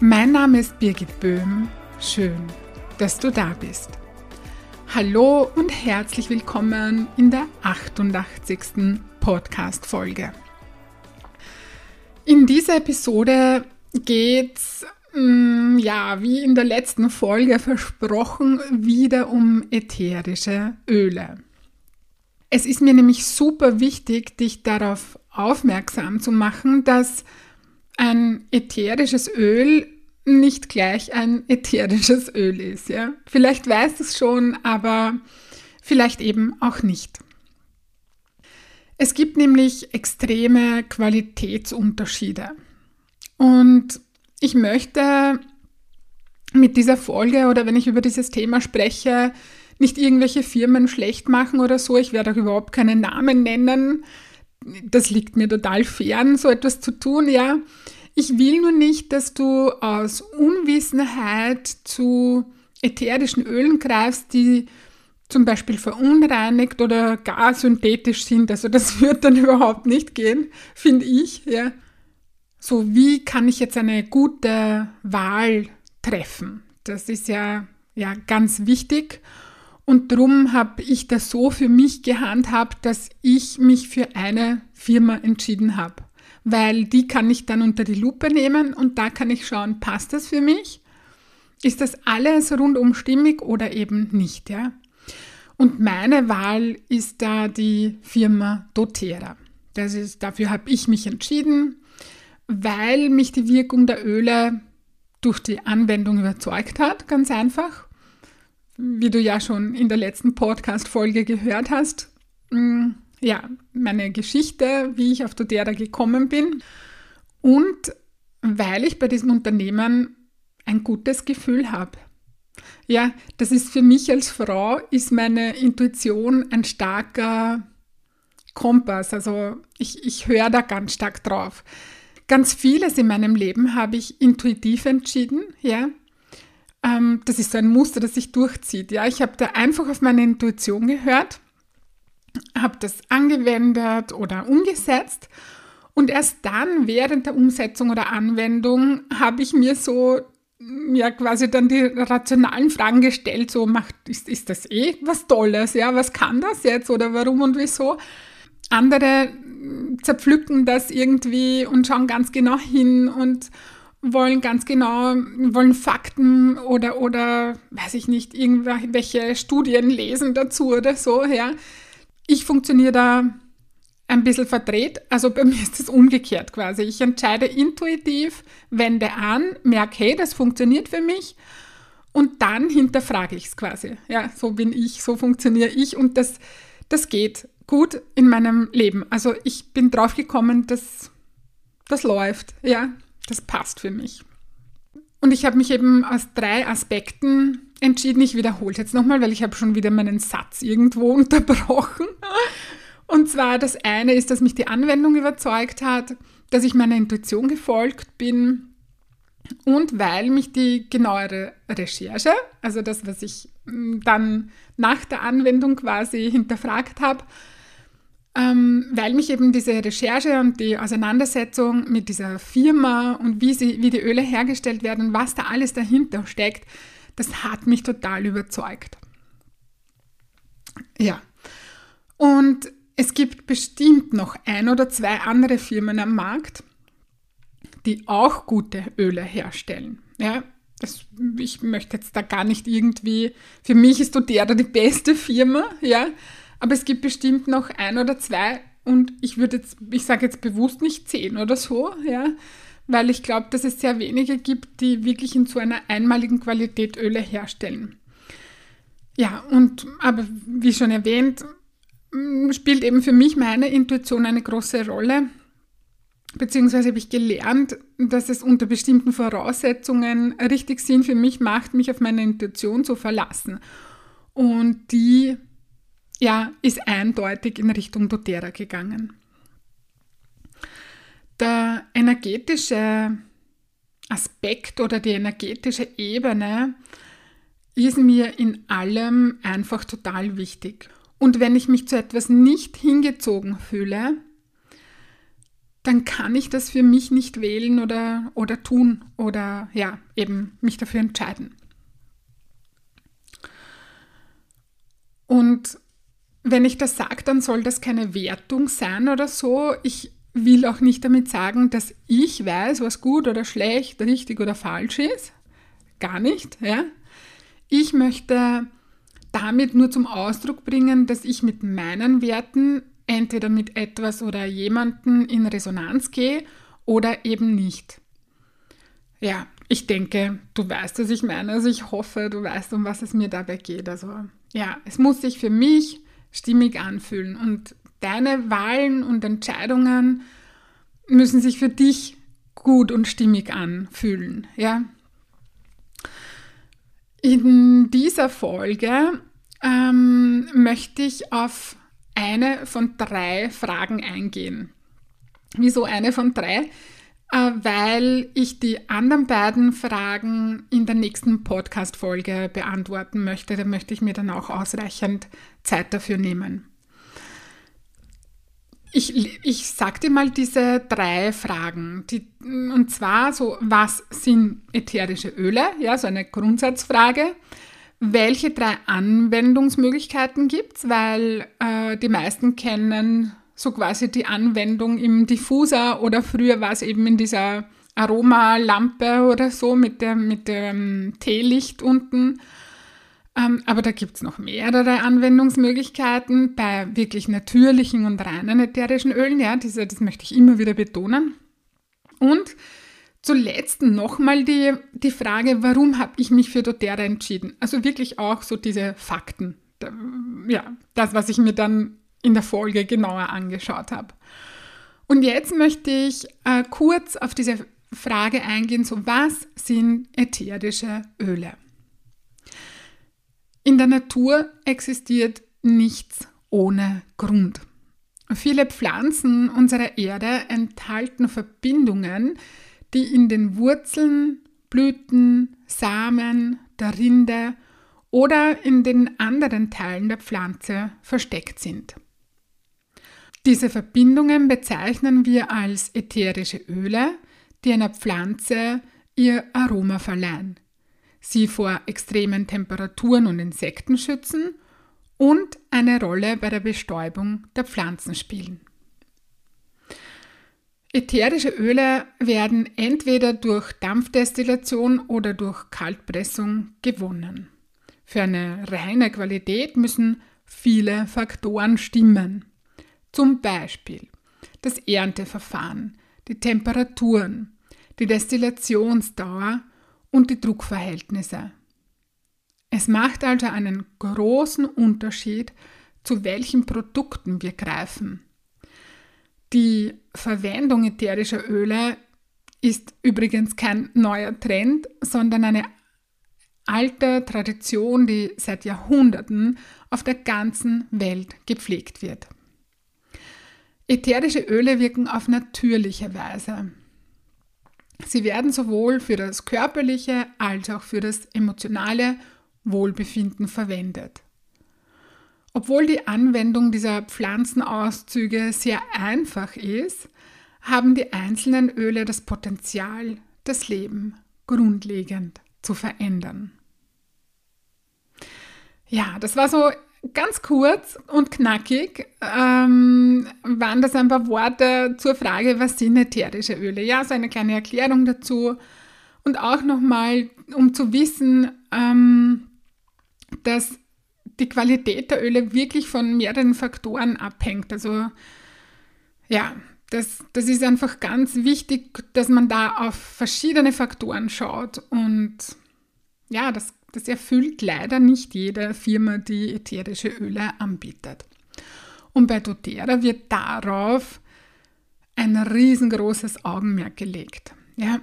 Mein Name ist Birgit Böhm. Schön, dass du da bist. Hallo und herzlich willkommen in der 88. Podcast-Folge. In dieser Episode geht's mm, ja, wie in der letzten Folge versprochen, wieder um ätherische Öle. Es ist mir nämlich super wichtig, dich darauf aufmerksam zu machen, dass ein ätherisches Öl nicht gleich ein ätherisches Öl ist. Ja? Vielleicht weißt du es schon, aber vielleicht eben auch nicht. Es gibt nämlich extreme Qualitätsunterschiede. Und ich möchte mit dieser Folge oder wenn ich über dieses Thema spreche, nicht irgendwelche Firmen schlecht machen oder so. Ich werde auch überhaupt keinen Namen nennen das liegt mir total fern, so etwas zu tun, ja. Ich will nur nicht, dass du aus Unwissenheit zu ätherischen Ölen greifst, die zum Beispiel verunreinigt oder gar synthetisch sind. Also das wird dann überhaupt nicht gehen, finde ich. Ja. So, wie kann ich jetzt eine gute Wahl treffen? Das ist ja, ja ganz wichtig. Und darum habe ich das so für mich gehandhabt, dass ich mich für eine Firma entschieden habe. Weil die kann ich dann unter die Lupe nehmen und da kann ich schauen, passt das für mich? Ist das alles rundum stimmig oder eben nicht, ja? Und meine Wahl ist da die Firma doTERRA. Das ist, dafür habe ich mich entschieden, weil mich die Wirkung der Öle durch die Anwendung überzeugt hat, ganz einfach wie du ja schon in der letzten Podcast-Folge gehört hast, mm, ja, meine Geschichte, wie ich auf doTERRA gekommen bin und weil ich bei diesem Unternehmen ein gutes Gefühl habe. Ja, das ist für mich als Frau, ist meine Intuition ein starker Kompass. Also ich, ich höre da ganz stark drauf. Ganz vieles in meinem Leben habe ich intuitiv entschieden, ja. Ähm, das ist so ein Muster, das sich durchzieht. Ja, ich habe da einfach auf meine Intuition gehört, habe das angewendet oder umgesetzt und erst dann während der Umsetzung oder Anwendung habe ich mir so ja quasi dann die rationalen Fragen gestellt, so macht ist, ist das eh was Tolles, ja, was kann das jetzt oder warum und wieso? Andere zerpflücken das irgendwie und schauen ganz genau hin und wollen ganz genau, wollen Fakten oder, oder, weiß ich nicht, irgendwelche Studien lesen dazu oder so, ja. Ich funktioniere da ein bisschen verdreht. Also bei mir ist es umgekehrt quasi. Ich entscheide intuitiv, wende an, merke, hey, das funktioniert für mich und dann hinterfrage ich es quasi. Ja, so bin ich, so funktioniere ich und das, das geht gut in meinem Leben. Also ich bin drauf gekommen, dass das läuft. Ja, das passt für mich. Und ich habe mich eben aus drei Aspekten entschieden. Ich wiederhole es jetzt nochmal, weil ich habe schon wieder meinen Satz irgendwo unterbrochen. Und zwar das eine ist, dass mich die Anwendung überzeugt hat, dass ich meiner Intuition gefolgt bin und weil mich die genauere Recherche, also das, was ich mm, dann nach der Anwendung quasi hinterfragt habe, ähm, weil mich eben diese Recherche und die Auseinandersetzung mit dieser Firma und wie, sie, wie die Öle hergestellt werden, was da alles dahinter steckt, das hat mich total überzeugt. Ja. Und es gibt bestimmt noch ein oder zwei andere Firmen am Markt, die auch gute Öle herstellen. Ja, das, ich möchte jetzt da gar nicht irgendwie, für mich ist doTERRA die beste Firma, ja, aber es gibt bestimmt noch ein oder zwei und ich würde jetzt, ich sage jetzt bewusst nicht zehn oder so, ja, weil ich glaube, dass es sehr wenige gibt, die wirklich in so einer einmaligen Qualität Öle herstellen. Ja, und aber wie schon erwähnt, mm, spielt eben für mich meine Intuition eine große Rolle. beziehungsweise habe ich gelernt, dass es unter bestimmten Voraussetzungen richtig Sinn für mich macht, mich auf meine Intuition zu verlassen. Und die ja, ist eindeutig in Richtung doTERRA gegangen. Der energetische Aspekt oder die energetische Ebene ist mir in allem einfach total wichtig. Und wenn ich mich zu etwas nicht hingezogen fühle, dann kann ich das für mich nicht wählen oder, oder tun oder ja, eben mich dafür entscheiden. Und wenn ich das sage, dann soll das keine Wertung sein oder so. Ich will auch nicht damit sagen, dass ich weiß, was gut oder schlecht, richtig oder falsch ist. Gar nicht. Ja? Ich möchte damit nur zum Ausdruck bringen, dass ich mit meinen Werten entweder mit etwas oder jemanden in Resonanz gehe oder eben nicht. Ja, ich denke, du weißt, was ich meine. Also ich hoffe, du weißt, um was es mir dabei geht. Also ja, es muss sich für mich stimmig anfühlen und deine Wahlen und Entscheidungen müssen sich für dich gut und stimmig anfühlen. Ja? In dieser Folge ähm, möchte ich auf eine von drei Fragen eingehen. Wieso eine von drei? Äh, weil ich die anderen beiden Fragen in der nächsten Podcast-Folge beantworten möchte. Da möchte ich mir dann auch ausreichend Zeit dafür nehmen. Ich, ich sage dir mal diese drei Fragen. Die, und zwar so, was sind ätherische Öle? Ja, so eine Grundsatzfrage. Welche drei Anwendungsmöglichkeiten gibt es? Weil äh, die meisten kennen so quasi die Anwendung im Diffuser oder früher war es eben in dieser Aromalampe oder so mit, der, mit dem Teelicht unten. Ähm, aber da gibt es noch mehrere Anwendungsmöglichkeiten bei wirklich natürlichen und reinen ätherischen Ölen. Ja, diese, das möchte ich immer wieder betonen. Und zuletzt nochmal die, die Frage, warum habe ich mich für doTERRA entschieden? Also wirklich auch so diese Fakten. Ja, das, was ich mir dann in der Folge genauer angeschaut habe. Und jetzt möchte ich äh, kurz auf diese Frage eingehen, so was sind ätherische Öle? In der Natur existiert nichts ohne Grund. Viele Pflanzen unserer Erde enthalten Verbindungen, die in den Wurzeln, Blüten, Samen, der Rinde oder in den anderen Teilen der Pflanze versteckt sind. Diese Verbindungen bezeichnen wir als ätherische Öle, die einer Pflanze ihr Aroma verleihen, sie vor extremen Temperaturen und Insekten schützen und eine Rolle bei der Bestäubung der Pflanzen spielen. Ätherische Öle werden entweder durch Dampfdestillation oder durch Kaltpressung gewonnen. Für eine reine Qualität müssen viele Faktoren stimmen. Zum Beispiel das Ernteverfahren, die Temperaturen, die Destillationsdauer und die Druckverhältnisse. Es macht also einen großen Unterschied, zu welchen Produkten wir greifen. Die Verwendung ätherischer Öle ist übrigens kein neuer Trend, sondern eine alte Tradition, die seit Jahrhunderten auf der ganzen Welt gepflegt wird. Ätherische Öle wirken auf natürliche Weise. Sie werden sowohl für das körperliche als auch für das emotionale Wohlbefinden verwendet. Obwohl die Anwendung dieser Pflanzenauszüge sehr einfach ist, haben die einzelnen Öle das Potenzial, das Leben grundlegend zu verändern. Ja, das war so ganz kurz und knackig ähm, waren das ein paar Worte zur Frage, was sind ätherische Öle? Ja, so eine kleine Erklärung dazu. Und auch nochmal, um zu wissen, ähm, dass die Qualität der Öle wirklich von mehreren Faktoren abhängt. Also ja, das, das ist einfach ganz wichtig, dass man da auf verschiedene Faktoren schaut. Und ja, das das erfüllt leider nicht jede Firma, die ätherische Öle anbietet. Und bei doTERRA wird darauf ein riesengroßes Augenmerk gelegt. Ja.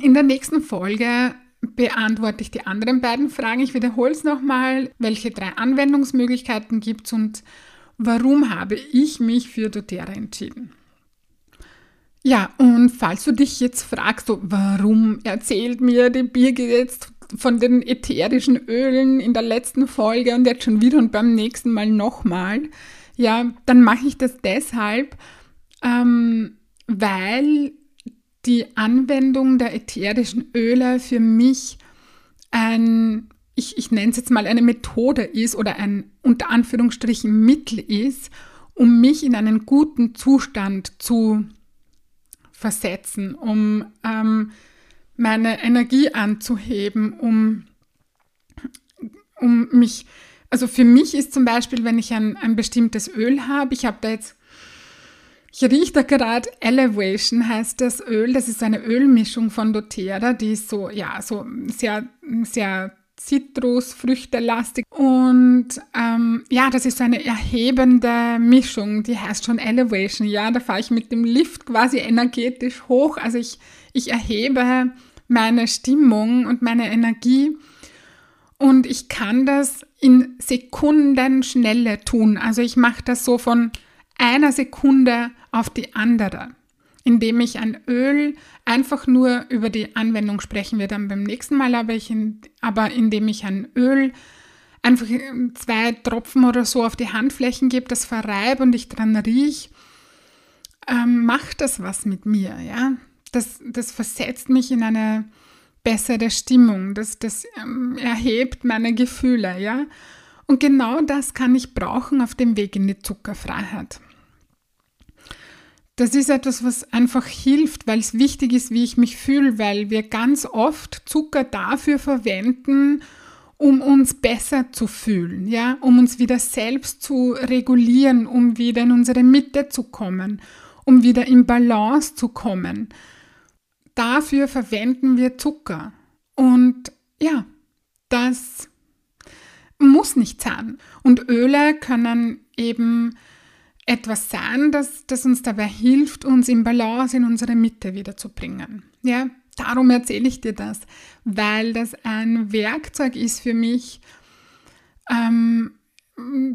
In der nächsten Folge beantworte ich die anderen beiden Fragen. Ich wiederhole es nochmal, welche drei Anwendungsmöglichkeiten gibt es und warum habe ich mich für doTERRA entschieden. Ja, und falls du dich jetzt fragst, warum erzählt mir die Birgit jetzt von den ätherischen Ölen in der letzten Folge und jetzt schon wieder und beim nächsten Mal nochmal, ja, dann mache ich das deshalb, ähm, weil die Anwendung der ätherischen Öle für mich ein, ich, ich nenne es jetzt mal eine Methode ist oder ein unter Anführungsstrichen Mittel ist, um mich in einen guten Zustand zu versetzen, um ähm, meine Energie anzuheben, um, um mich, also für mich ist zum Beispiel, wenn ich ein, ein bestimmtes Öl habe, ich habe da jetzt ich rieche da gerade Elevation heißt das Öl. Das ist eine Ölmischung von doTERRA, die ist so, ja, so sehr, sehr Zitrusfrüchtelastig. Und ähm, ja, das ist eine erhebende Mischung, die heißt schon Elevation. Ja, da fahre ich mit dem Lift quasi energetisch hoch. Also ich, ich erhebe meine Stimmung und meine Energie. Und ich kann das in Sekundenschnelle tun. Also ich mache das so von einer Sekunde auf die andere, indem ich ein Öl einfach nur über die Anwendung sprechen wir dann beim nächsten Mal, aber, ich in, aber indem ich ein Öl einfach zwei Tropfen oder so auf die Handflächen gebe, das verreibe und ich dran rieche, ähm, macht das was mit mir, ja. Das, das versetzt mich in eine bessere Stimmung, das, das ähm, erhebt meine Gefühle, ja. Und genau das kann ich brauchen auf dem Weg in die Zuckerfreiheit. Das ist etwas, was einfach hilft, weil es wichtig ist, wie ich mich fühle, weil wir ganz oft Zucker dafür verwenden, um uns besser zu fühlen, ja, um uns wieder selbst zu regulieren, um wieder in unsere Mitte zu kommen, um wieder in Balance zu kommen. Dafür verwenden wir Zucker. Und ja, das muss nicht sein. Und Öle können eben etwas sein, das, das uns dabei hilft, uns in Balance in unsere Mitte wiederzubringen. Ja, darum erzähle ich dir das, weil das ein Werkzeug ist für mich, ähm,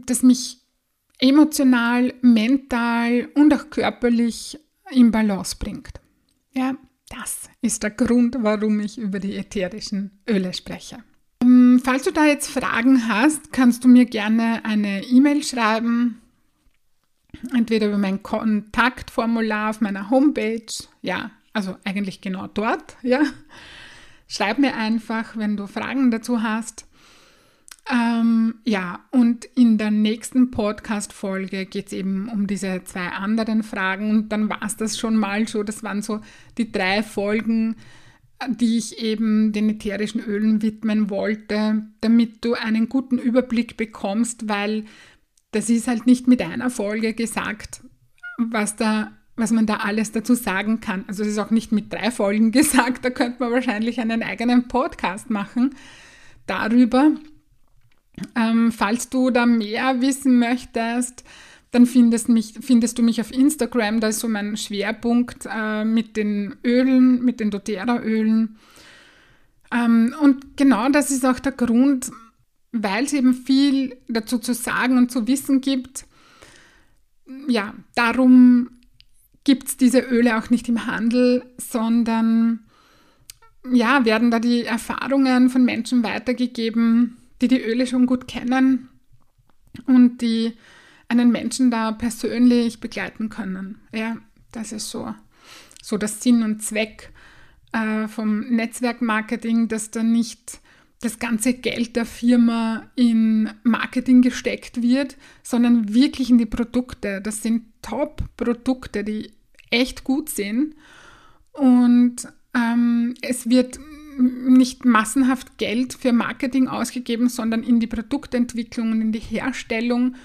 das mich emotional, mental und auch körperlich in Balance bringt. Ja, das ist der Grund, warum ich über die ätherischen Öle spreche. Ähm, falls du da jetzt Fragen hast, kannst du mir gerne eine E-Mail schreiben entweder über mein Kontaktformular auf meiner Homepage, ja, also eigentlich genau dort, ja. Schreib mir einfach, wenn du Fragen dazu hast. Ähm, ja, und in der nächsten Podcast-Folge geht es eben um diese zwei anderen Fragen und dann war es das schon mal so. Das waren so die drei Folgen, die ich eben den ätherischen Ölen widmen wollte, damit du einen guten Überblick bekommst, weil das ist halt nicht mit einer Folge gesagt, was da was man da alles dazu sagen kann. Also es ist auch nicht mit drei Folgen gesagt, da könnte man wahrscheinlich einen eigenen Podcast machen darüber. Ähm, falls du da mehr wissen möchtest, dann findest, mich, findest du mich auf Instagram, da ist so mein Schwerpunkt äh, mit den Ölen, mit den doTERRA-Ölen. Ähm, und genau das ist auch der Grund, weil es eben viel dazu zu sagen und zu wissen gibt. Ja, darum gibt es diese Öle auch nicht im Handel, sondern ja, werden da die Erfahrungen von Menschen weitergegeben, die die Öle schon gut kennen und die einen Menschen da persönlich begleiten können. Ja, das ist so, so das Sinn und Zweck äh, vom Netzwerkmarketing, dass da nicht das ganze Geld der Firma in Marketing gesteckt wird, sondern wirklich in die Produkte. Das sind Top-Produkte, die echt gut sind. Und ähm, es wird nicht massenhaft Geld für Marketing ausgegeben, sondern in die Produktentwicklung und in die Herstellung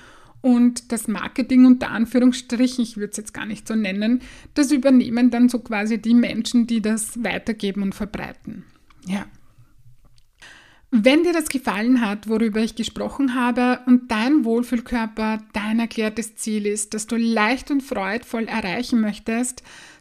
und das Marketing unter Anführungsstrichen, ich würde es jetzt gar nicht so nennen, das übernehmen dann so quasi die Menschen, die das weitergeben und verbreiten. Ja. Wenn dir das gefallen hat, worüber ich gesprochen habe und dein Wohlfühlkörper dein erklärtes Ziel ist, das du leicht und freudvoll erreichen möchtest,